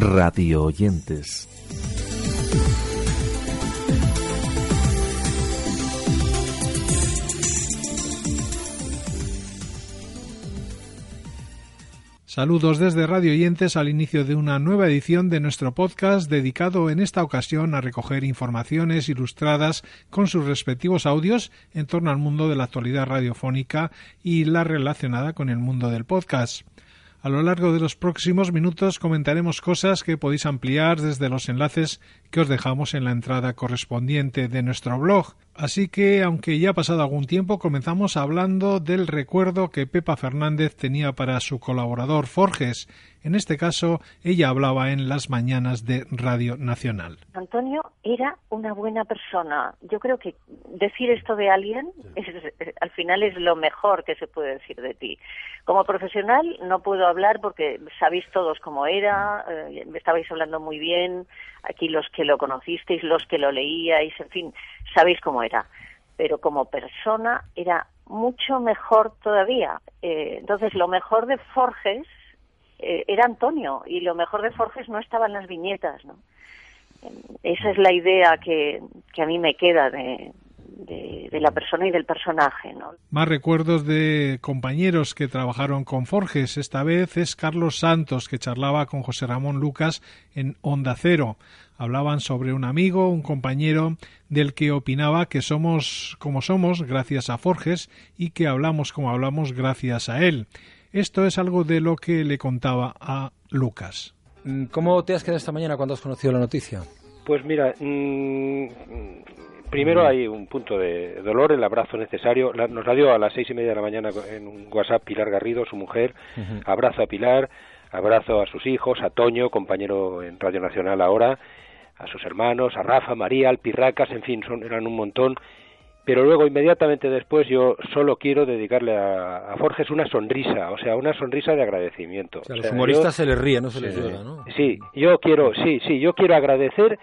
Radio oyentes. Saludos desde Radio Oyentes al inicio de una nueva edición de nuestro podcast dedicado en esta ocasión a recoger informaciones ilustradas con sus respectivos audios en torno al mundo de la actualidad radiofónica y la relacionada con el mundo del podcast. A lo largo de los próximos minutos comentaremos cosas que podéis ampliar desde los enlaces que os dejamos en la entrada correspondiente de nuestro blog. Así que, aunque ya ha pasado algún tiempo, comenzamos hablando del recuerdo que Pepa Fernández tenía para su colaborador Forges, en este caso, ella hablaba en las mañanas de Radio Nacional. Antonio era una buena persona. Yo creo que decir esto de alguien al final es lo mejor que se puede decir de ti. Como profesional no puedo hablar porque sabéis todos cómo era, eh, me estabais hablando muy bien, aquí los que lo conocisteis, los que lo leíais, en fin, sabéis cómo era. Pero como persona era mucho mejor todavía. Eh, entonces, lo mejor de Forges eh, era Antonio y lo mejor de Forges no estaba en las viñetas, ¿no? Esa es la idea que, a mí me queda de, de, la persona y del personaje. Más recuerdos de compañeros que trabajaron con Forges. Esta vez es Carlos Santos, que charlaba con José Ramón Lucas en Onda Cero. Hablaban sobre un amigo, un compañero del que opinaba que somos como somos gracias a Forges y que hablamos como hablamos gracias a él. Esto es algo de lo que le contaba a Lucas. Mm, ¿Cómo te has quedado esta mañana cuando has conocido la noticia? Pues mira, mm, primero hay un punto de dolor, el abrazo necesario. nos la dio a las seis y media de la mañana en un WhatsApp Pilar Garrido, su mujer. Abrazo a Pilar, abrazo a sus hijos, a Toño, compañero en Radio Nacional ahora, a sus hermanos, a Rafa, María, al Pirracas, en fin, son, eran un montón pero luego inmediatamente después yo solo quiero dedicarle a, Forges una sonrisa, o sea, una sonrisa de agradecimiento. a los humoristas se les ríe, no se les llora, ¿no? Sí, yo quiero, sí, sí, yo quiero agradecer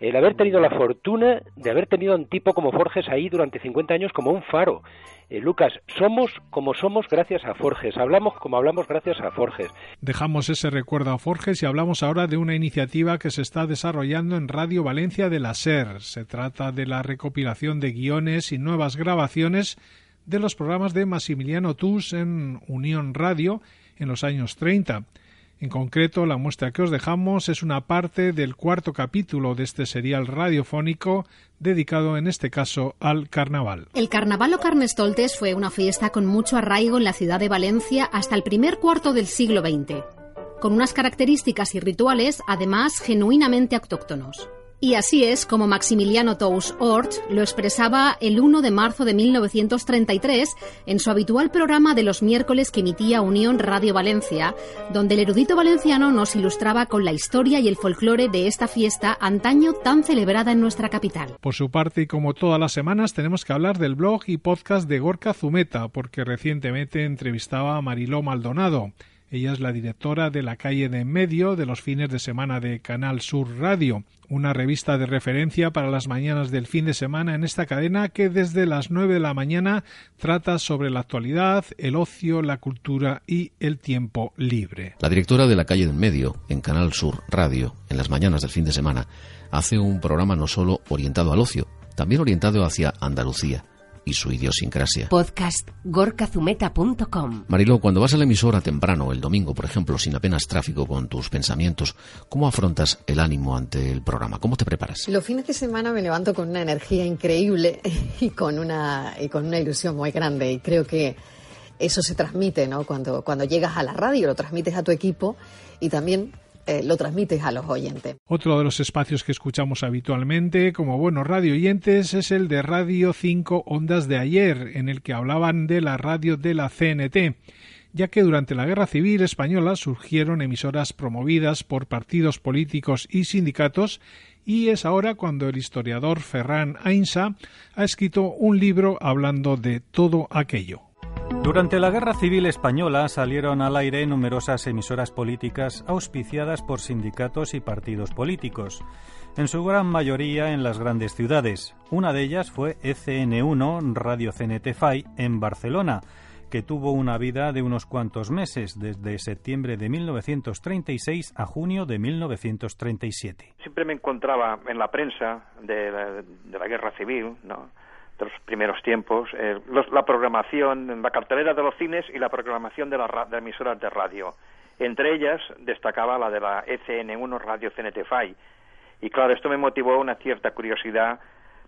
el haber tenido la fortuna de haber tenido a un tipo como Forges ahí durante 50 años como un faro. Eh, Lucas, somos como somos gracias a Forges, hablamos como hablamos gracias a Forges. Dejamos ese recuerdo a Forges y hablamos ahora de una iniciativa que se está desarrollando en Radio Valencia de la SER. Se trata de la recopilación de guiones y nuevas grabaciones de los programas de Massimiliano Tus en Unión Radio en los años 30. En concreto, la muestra que os dejamos es una parte del cuarto capítulo de este serial radiofónico dedicado en este caso al carnaval. El carnaval o Carnestoltes fue una fiesta con mucho arraigo en la ciudad de Valencia hasta el primer cuarto del siglo XX, con unas características y rituales además genuinamente autóctonos. Y así es como Maximiliano Tous Ort lo expresaba el 1 de marzo de 1933 en su habitual programa de los miércoles que emitía Unión Radio Valencia, donde el erudito valenciano nos ilustraba con la historia y el folclore de esta fiesta antaño tan celebrada en nuestra capital. Por su parte, y como todas las semanas, tenemos que hablar del blog y podcast de Gorka Zumeta, porque recientemente entrevistaba a Mariló Maldonado. Ella es la directora de la calle de en medio de los fines de semana de Canal Sur Radio, una revista de referencia para las mañanas del fin de semana en esta cadena que desde las nueve de la mañana trata sobre la actualidad, el ocio, la cultura y el tiempo libre. La directora de la calle de en medio en Canal Sur Radio, en las mañanas del fin de semana, hace un programa no solo orientado al ocio, también orientado hacia Andalucía y su idiosincrasia. Podcast gorkazumeta.com Marilo, cuando vas a la emisora temprano, el domingo, por ejemplo, sin apenas tráfico con tus pensamientos, ¿cómo afrontas el ánimo ante el programa? ¿Cómo te preparas? Los fines de semana me levanto con una energía increíble y con una, y con una ilusión muy grande y creo que eso se transmite, ¿no? Cuando, cuando llegas a la radio, lo transmites a tu equipo y también eh, lo transmites a los oyentes. Otro de los espacios que escuchamos habitualmente como buenos radio oyentes es el de Radio 5 Ondas de ayer, en el que hablaban de la radio de la CNT ya que durante la Guerra Civil Española surgieron emisoras promovidas por partidos políticos y sindicatos y es ahora cuando el historiador Ferran Ainsa ha escrito un libro hablando de todo aquello. Durante la Guerra Civil Española salieron al aire numerosas emisoras políticas auspiciadas por sindicatos y partidos políticos, en su gran mayoría en las grandes ciudades. Una de ellas fue ECN1 Radio CNT FAI en Barcelona, que tuvo una vida de unos cuantos meses, desde septiembre de 1936 a junio de 1937. Siempre me encontraba en la prensa de la, guerra civil, ¿no? Los primeros tiempos, eh, la programación, la cartelera de los cines y la programación de las emisoras de radio. Entre ellas destacaba la de la ECN1 Radio CNTFI. Y claro, esto me motivó una cierta curiosidad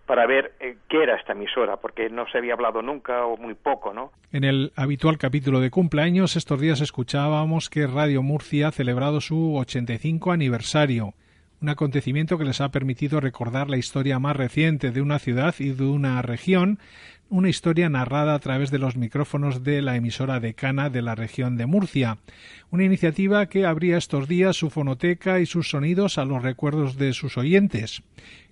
para ver eh, qué era esta emisora, porque no se había hablado nunca o muy poco, ¿no? En el habitual capítulo de cumpleaños, estos días escuchábamos que Radio Murcia ha celebrado su 85 aniversario, un acontecimiento que les ha permitido recordar la historia más reciente de una ciudad y de una región una historia narrada a través de los micrófonos de la emisora decana de la región de Murcia, una iniciativa que abría estos días su fonoteca y sus sonidos a los recuerdos de sus oyentes.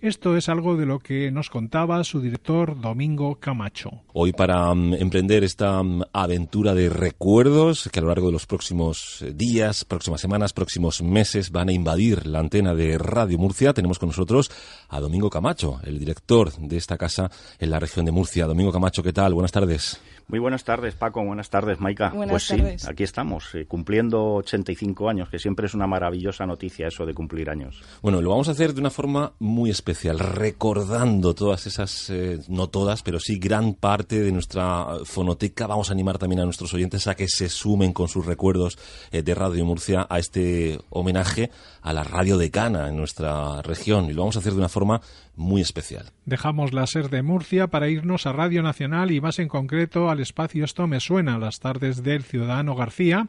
Esto es algo de lo que nos contaba su director Domingo Camacho. Hoy para mm, emprender esta mm, aventura de recuerdos que a lo largo de los próximos eh, días, próximas semanas, próximos meses van a invadir la antena de Radio Murcia, tenemos con nosotros a Domingo Camacho, el director de esta casa en la región de Murcia. Camacho, ¿qué tal? Buenas tardes. Muy buenas tardes, Paco. Buenas tardes, Maika. Buenas pues sí, aquí estamos, eh, cumpliendo 85 años, que siempre es una maravillosa noticia eso de cumplir años. Bueno, lo vamos a hacer de una forma muy especial, recordando todas esas, eh, no todas, pero sí gran parte de nuestra fonoteca. Vamos a animar también a nuestros oyentes a que se sumen con sus recuerdos eh, de Radio Murcia a este homenaje a la radio decana en nuestra región. Y lo vamos a hacer de una forma muy especial. Dejamos la SER de Murcia para irnos a Radio Nacional y más en concreto al espacio Esto me suena, las tardes del ciudadano García,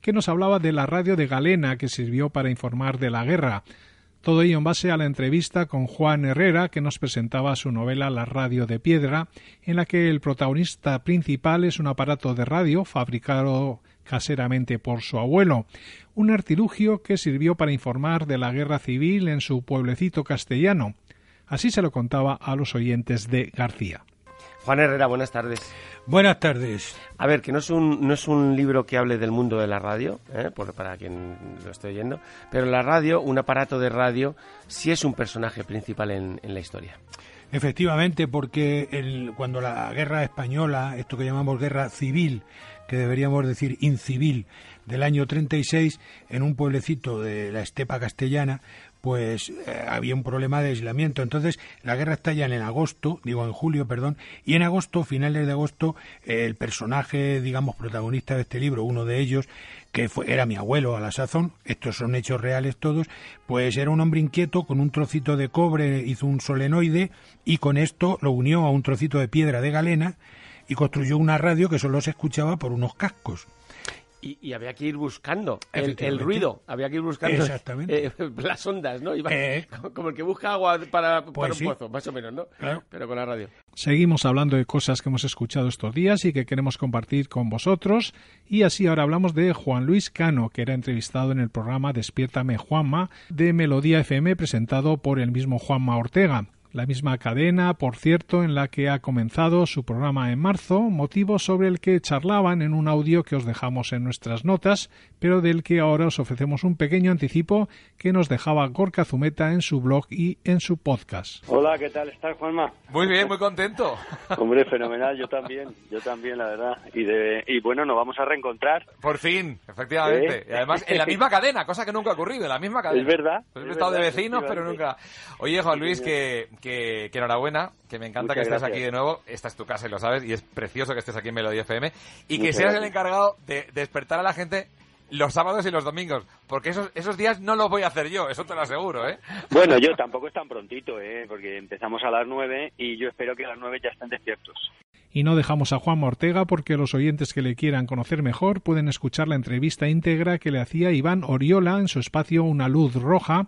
que nos hablaba de la radio de Galena que sirvió para informar de la guerra. Todo ello en base a la entrevista con Juan Herrera, que nos presentaba su novela La radio de piedra, en la que el protagonista principal es un aparato de radio fabricado caseramente por su abuelo, un artilugio que sirvió para informar de la guerra civil en su pueblecito castellano. Así se lo contaba a los oyentes de García. Juan Herrera, buenas tardes. Buenas tardes. A ver, que no es un, no es un libro que hable del mundo de la radio, ¿eh? para quien lo esté oyendo, pero la radio, un aparato de radio, sí es un personaje principal en, la historia. Efectivamente, porque el, cuando la guerra española, esto que llamamos guerra civil, que deberíamos decir incivil, del año 36, en un pueblecito de la estepa castellana, pues eh, había un problema de aislamiento. Entonces, la guerra estalla en agosto, digo en julio, perdón, y en agosto, finales de agosto, el personaje, digamos, protagonista de este libro, uno de ellos, que fue, era mi abuelo a la sazón, estos son hechos reales todos, pues era un hombre inquieto, con un trocito de cobre hizo un solenoide y con esto lo unió a un trocito de piedra de galena y construyó una radio que solo se escuchaba por unos cascos. Y, había que ir buscando el, ruido, había que ir buscando eh, las ondas, ¿no? Eh. como el que busca agua para, pues un pozo, más o menos, ¿no? Pero con la radio. Seguimos hablando de cosas que hemos escuchado estos días y que queremos compartir con vosotros. Y así ahora hablamos de Juan Luis Cano, que era entrevistado en el programa Despiértame Juanma de Melodía FM presentado por el mismo Juanma Ortega la misma cadena, por cierto, en la que ha comenzado su programa en marzo, motivo sobre el que charlaban en un audio que os dejamos en nuestras notas, pero del que ahora os ofrecemos un pequeño anticipo que nos dejaba Gorka Zumeta en su blog y en su podcast. Hola, ¿qué tal estás, Juanma? Muy bien, muy contento. Hombre, fenomenal, yo también, yo también, la verdad. Y, de, y bueno, nos vamos a reencontrar. Por fin, efectivamente. ¿Eh? Y además en la misma cadena, cosa que nunca ha ocurrido, en la misma cadena. Es verdad. Hemos estado de vecinos, pero nunca. Oye, Juan Luis, que que, enhorabuena, que me encanta que estés aquí de nuevo. Esta es tu casa y lo sabes, y es precioso que estés aquí en Melodía FM. Y que seas el encargado de despertar a la gente los sábados y los domingos, porque esos, esos días no los voy a hacer yo, eso te lo aseguro, ¿eh? Bueno, yo tampoco es tan prontito, ¿eh? Porque empezamos a las nueve y yo espero que a las nueve ya estén despiertos. Y no dejamos a Juan Ortega porque los oyentes que le quieran conocer mejor pueden escuchar la entrevista íntegra que le hacía Iván Oriola en su espacio Una Luz Roja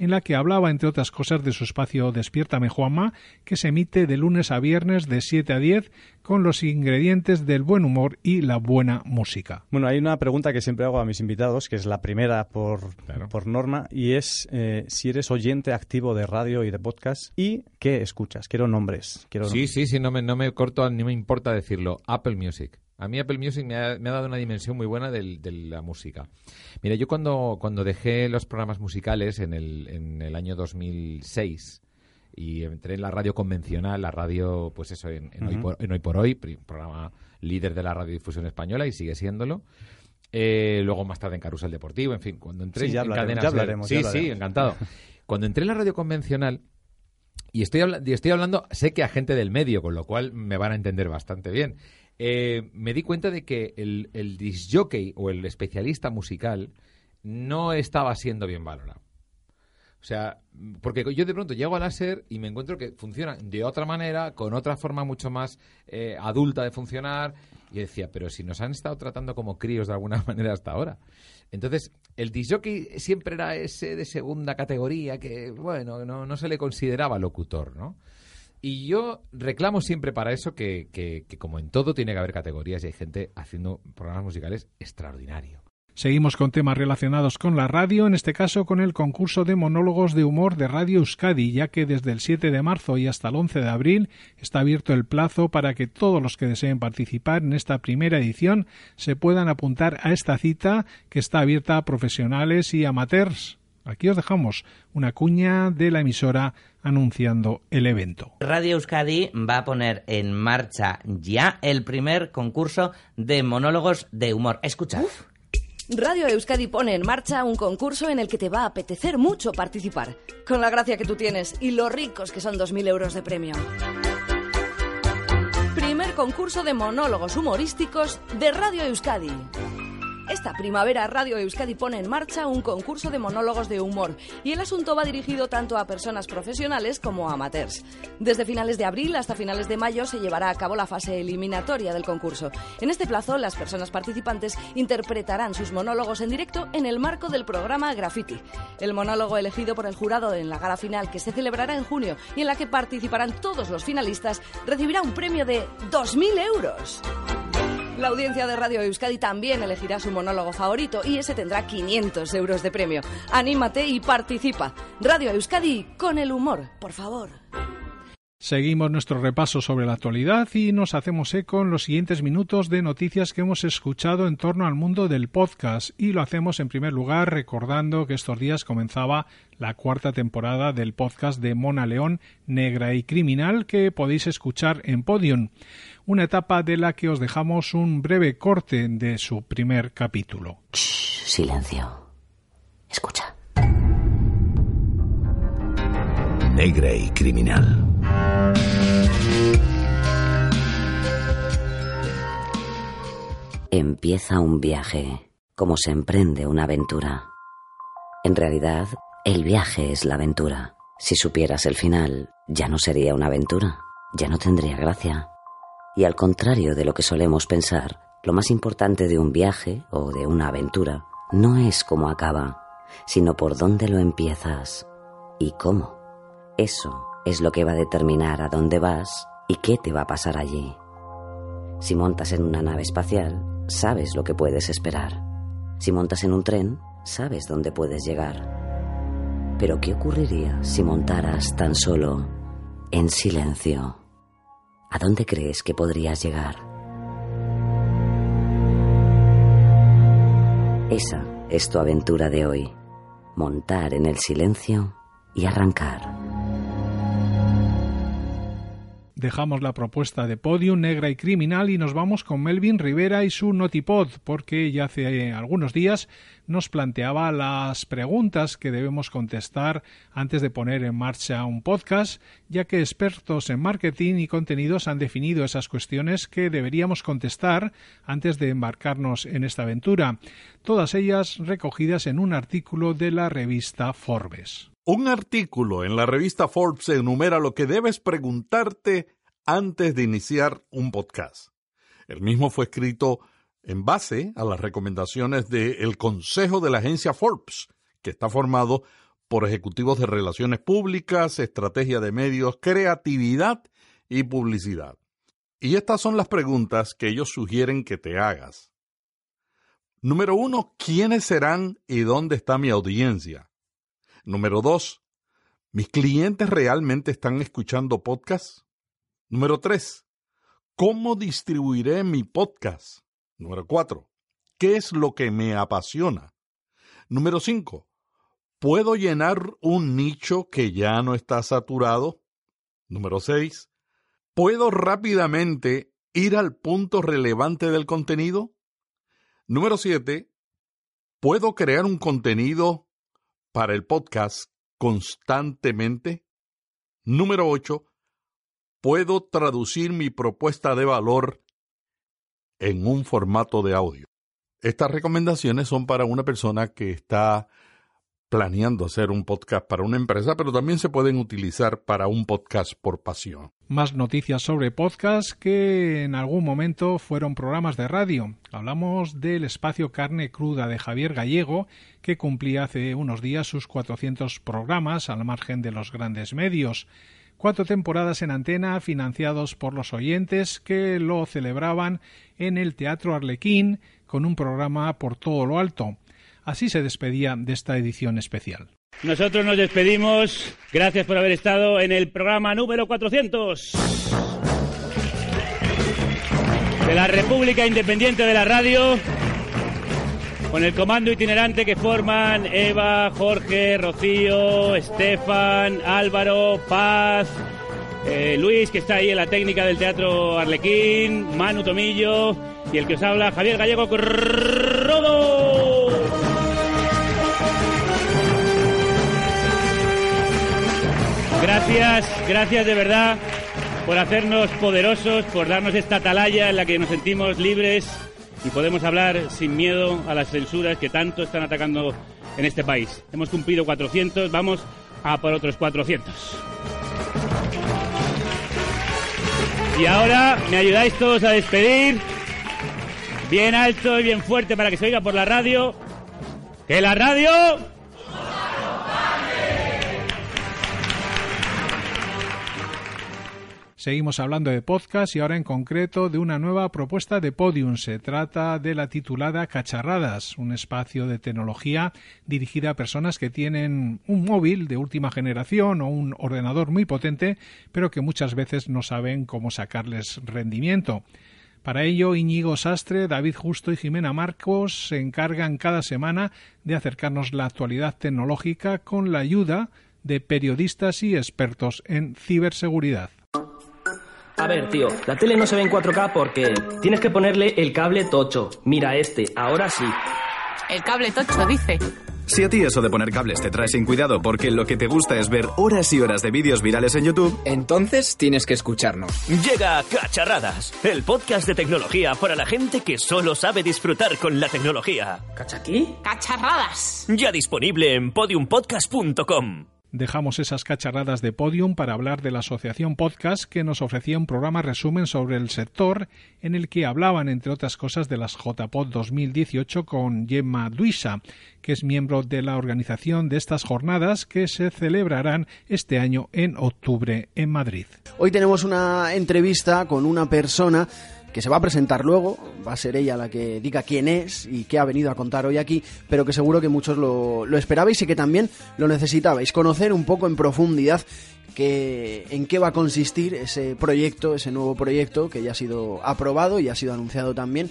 en la que hablaba, entre otras cosas, de su espacio Despiértame Juanma, que se emite de lunes a viernes de 7 a 10 con los ingredientes del buen humor y la buena música. Bueno, hay una pregunta que siempre hago a mis invitados, que es la primera por, por norma, y es eh, si eres oyente activo de radio y de podcast y qué escuchas. Quiero nombres. Quiero sí, sí, sí, no me, no me corto, ni me importa decirlo. Apple Music. A mí Apple Music me ha, dado una dimensión muy buena de la música. Mira, yo cuando, cuando dejé los programas musicales en el, en el año 2006 y entré en la radio convencional, la radio, pues eso, en, hoy, por, hoy, programa líder de la radiodifusión española y sigue siéndolo. Eh, luego más tarde en Carusel Deportivo, en fin, cuando entré sí, ya en hablaremos, hablaremos, Sí, sí, encantado. cuando entré en la radio convencional, y estoy, y estoy hablando, sé que a gente del medio, con lo cual me van a entender bastante bien. Eh, me di cuenta de que el, el disjockey o el especialista musical no estaba siendo bien valorado. O sea, porque yo de pronto llego a la SER y me encuentro que funciona de otra manera, con otra forma mucho más eh, adulta de funcionar. Y decía, pero si nos han estado tratando como críos de alguna manera hasta ahora. Entonces, el disjockey siempre era ese de segunda categoría que, bueno, no, no se le consideraba locutor, ¿no? Y yo reclamo siempre para eso que, que, como en todo tiene que haber categorías y hay gente haciendo programas musicales extraordinarios. Seguimos con temas relacionados con la radio, en este caso con el concurso de monólogos de humor de Radio Euskadi, ya que desde el 7 de marzo y hasta el 11 de abril está abierto el plazo para que todos los que deseen participar en esta primera edición se puedan apuntar a esta cita que está abierta a profesionales y amateurs. Aquí os dejamos una cuña de la emisora anunciando el evento. Radio Euskadi va a poner en marcha ya el primer concurso de monólogos de humor. Escucha. Radio Euskadi pone en marcha un concurso en el que te va a apetecer mucho participar, con la gracia que tú tienes y los ricos que son 2.000 euros de premio. Primer concurso de monólogos humorísticos de Radio Euskadi. Esta primavera Radio Euskadi pone en marcha un concurso de monólogos de humor y el asunto va dirigido tanto a personas profesionales como a amateurs. Desde finales de abril hasta finales de mayo se llevará a cabo la fase eliminatoria del concurso. En este plazo, las personas participantes interpretarán sus monólogos en directo en el marco del programa Graffiti. El monólogo elegido por el jurado en la gala final que se celebrará en junio y en la que participarán todos los finalistas recibirá un premio de 2.000 euros. La audiencia de Radio Euskadi también elegirá su monólogo favorito y ese tendrá 500 euros de premio. Anímate y participa. Radio Euskadi con el humor, por favor. Seguimos nuestro repaso sobre la actualidad y nos hacemos eco en los siguientes minutos de noticias que hemos escuchado en torno al mundo del podcast y lo hacemos en primer lugar recordando que estos días comenzaba la cuarta temporada del podcast de Mona León Negra y Criminal que podéis escuchar en Podium, una etapa de la que os dejamos un breve corte de su primer capítulo. silencio. Escucha. Negra y Criminal Empieza un viaje, como se emprende una aventura. En realidad, el viaje es la aventura. Si supieras el final, ya no sería una aventura, ya no tendría gracia. Y al contrario de lo que solemos pensar, lo más importante de un viaje o de una aventura no es cómo acaba, sino por dónde lo empiezas y cómo. Eso es lo que va a determinar a dónde vas y qué te va a pasar allí. Si montas en una nave espacial, sabes lo que puedes esperar. Si montas en un tren, sabes dónde puedes llegar. Pero ¿qué ocurriría si montaras tan solo en silencio? ¿A dónde crees que podrías llegar? Esa es tu aventura de hoy. Montar en el silencio y arrancar. Dejamos la propuesta de Podium Negra y Criminal y nos vamos con Melvin Rivera y su Notipod, porque ya hace algunos días nos planteaba las preguntas que debemos contestar antes de poner en marcha un podcast, ya que expertos en marketing y contenidos han definido esas cuestiones que deberíamos contestar antes de embarcarnos en esta aventura, todas ellas recogidas en un artículo de la revista Forbes. Un artículo en la revista Forbes enumera lo que debes preguntarte antes de iniciar un podcast. El mismo fue escrito en base a las recomendaciones del Consejo de la agencia Forbes, que está formado por ejecutivos de relaciones públicas, estrategia de medios, creatividad y publicidad. Y estas son las preguntas que ellos sugieren que te hagas. Número uno, ¿quiénes serán y dónde está mi audiencia? Número dos, ¿mis clientes realmente están escuchando podcasts? Número tres, ¿cómo distribuiré mi podcast? Número cuatro, ¿qué es lo que me apasiona? Número cinco, ¿Puedo llenar un nicho que ya no está saturado? Número 6. ¿Puedo rápidamente ir al punto relevante del contenido? Número 7. ¿Puedo crear un contenido para el podcast constantemente? Número 8. ¿Puedo traducir mi propuesta de valor en un formato de audio? Estas recomendaciones son para una persona que está planeando hacer un podcast para una empresa, pero también se pueden utilizar para un podcast por pasión. Más noticias sobre podcast que en algún momento fueron programas de radio. Hablamos del espacio Carne Cruda de Javier Gallego, que cumplía hace unos días sus 400 programas al margen de los grandes medios. Cuatro temporadas en antena financiados por los oyentes que lo celebraban en el Teatro Arlequín con un programa por todo lo alto. Así se despedía de esta edición especial. Nosotros nos despedimos. Gracias por haber estado en el programa número 400 de la República Independiente de la Radio, con el comando itinerante que forman Eva, Jorge, Rocío, Estefan, Álvaro, Paz, eh, Luis, que está ahí en la técnica del Teatro Arlequín, Manu Tomillo y el que os habla, Javier Gallego Rodo. Gracias, gracias de verdad por hacernos poderosos, por darnos esta atalaya en la que nos sentimos libres y podemos hablar sin miedo a las censuras que tanto están atacando en este país. Hemos cumplido 400, vamos a por otros 400. Y ahora me ayudáis todos a despedir. Bien alto y bien fuerte para que se oiga por la radio. ¡Que la radio! Seguimos hablando de podcast y ahora en concreto de una nueva propuesta de Podium. Se trata de la titulada Cacharradas, un espacio de tecnología dirigida a personas que tienen un móvil de última generación o un ordenador muy potente, pero que muchas veces no saben cómo sacarles rendimiento. Para ello, Íñigo Sastre, David Justo y Jimena Marcos se encargan cada semana de acercarnos la actualidad tecnológica con la ayuda de periodistas y expertos en ciberseguridad. A ver, tío, la tele no se ve en 4K porque tienes que ponerle el cable tocho. Mira este, ahora sí. El cable tocho, dice. Si a ti eso de poner cables te trae sin cuidado porque lo que te gusta es ver horas y horas de vídeos virales en YouTube, entonces tienes que escucharnos. Llega Cacharradas, el podcast de tecnología para la gente que solo sabe disfrutar con la tecnología. ¿Cachaquí? Cacharradas. Ya disponible en podiumpodcast.com. Dejamos esas cacharradas de podium para hablar de la Asociación Podcast que nos ofrecía un programa resumen sobre el sector en el que hablaban, entre otras cosas, de las JPod 2018 con Gemma Duisa, que es miembro de la organización de estas jornadas que se celebrarán este año en octubre en Madrid. Hoy tenemos una entrevista con una persona que se va a presentar luego, va a ser ella la que diga quién es y qué ha venido a contar hoy aquí, pero que seguro que muchos lo, lo esperabais y que también lo necesitabais, conocer un poco en profundidad que, en qué va a consistir ese proyecto, ese nuevo proyecto que ya ha sido aprobado y ha sido anunciado también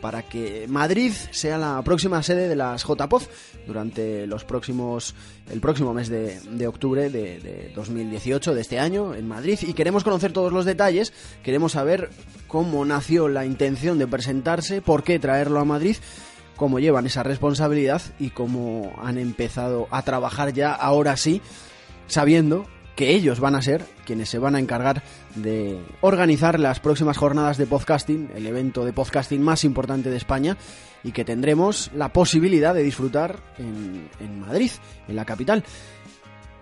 para que Madrid sea la próxima sede de las JPOZ durante los próximos el próximo mes de, octubre de, de, 2018 de este año en Madrid. Y queremos conocer todos los detalles. Queremos saber cómo nació la intención de presentarse por qué traerlo a Madrid cómo llevan esa responsabilidad y cómo han empezado a trabajar ya ahora sí sabiendo que ellos van a ser quienes se van a encargar de organizar las próximas jornadas de podcasting, el evento de podcasting más importante de España y que tendremos la posibilidad de disfrutar en, Madrid, en la capital.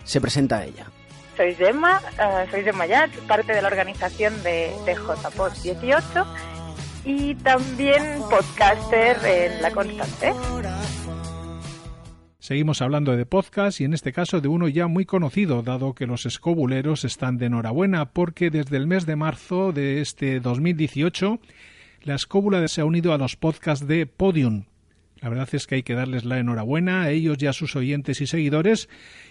Se presenta ella. soy Gemma, uh, soy Gemma Yat, parte de la organización de, de JPod 18 y también podcaster en La Constante. Seguimos hablando de podcast y en este caso de uno ya muy conocido, dado que los escobuleros están de enhorabuena, porque desde el mes de marzo de este 2018 la escóbula se ha unido a los podcasts de Podium. La verdad es que hay que darles la enhorabuena a ellos y a sus oyentes y seguidores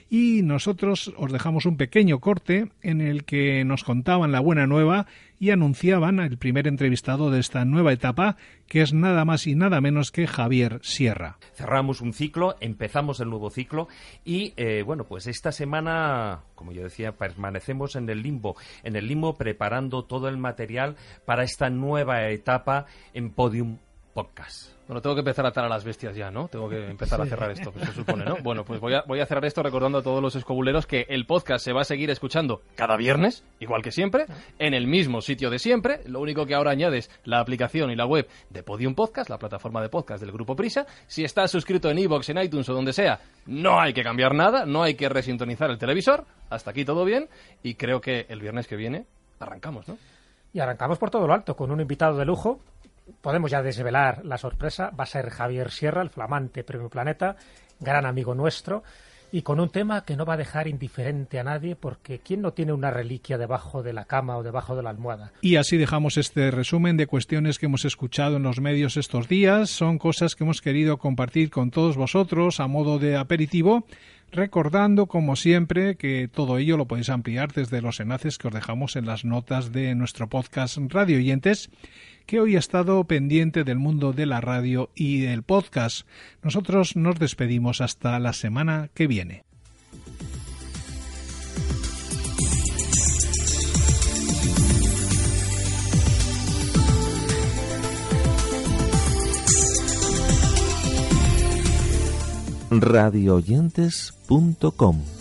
y nosotros os dejamos un pequeño corte en el que nos contaban la buena nueva y anunciaban el primer entrevistado de esta nueva etapa, que es nada más y nada menos que Javier Sierra. Cerramos un ciclo, empezamos el nuevo ciclo y, eh, bueno, pues esta semana, como yo decía, permanecemos en el limbo, en el limbo preparando todo el material para esta nueva etapa en Podium Podcast. Bueno, tengo que empezar a atar a las bestias ya, ¿no? Tengo que empezar a cerrar esto, se supone, ¿no? Bueno, pues voy a, voy a cerrar esto recordando a todos los escobuleros que el podcast se va a seguir escuchando cada viernes, igual que siempre, en el mismo sitio de siempre. Lo único que ahora añades la aplicación y la web de Podium Podcast, la plataforma de podcast del Grupo Prisa. Si estás suscrito en iVoox, en iTunes o donde sea, no hay que cambiar nada, no hay que resintonizar el televisor. Hasta aquí todo bien y creo que el viernes que viene arrancamos, ¿no? Y arrancamos por todo lo alto, con un invitado de lujo podemos ya desvelar la sorpresa. Va a ser Javier Sierra, el flamante Premio Planeta, gran amigo nuestro, y con un tema que no va a dejar indiferente a nadie, porque ¿quién no tiene una reliquia debajo de la cama o debajo de la almohada? Y así dejamos este resumen de cuestiones que hemos escuchado en los medios estos días. Son cosas que hemos querido compartir con todos vosotros a modo de aperitivo recordando como siempre que todo ello lo podéis ampliar desde los enlaces que os dejamos en las notas de nuestro podcast Radio Oyentes que hoy ha estado pendiente del mundo de la radio y del podcast. Nosotros nos despedimos hasta la semana que viene. radioyentes.com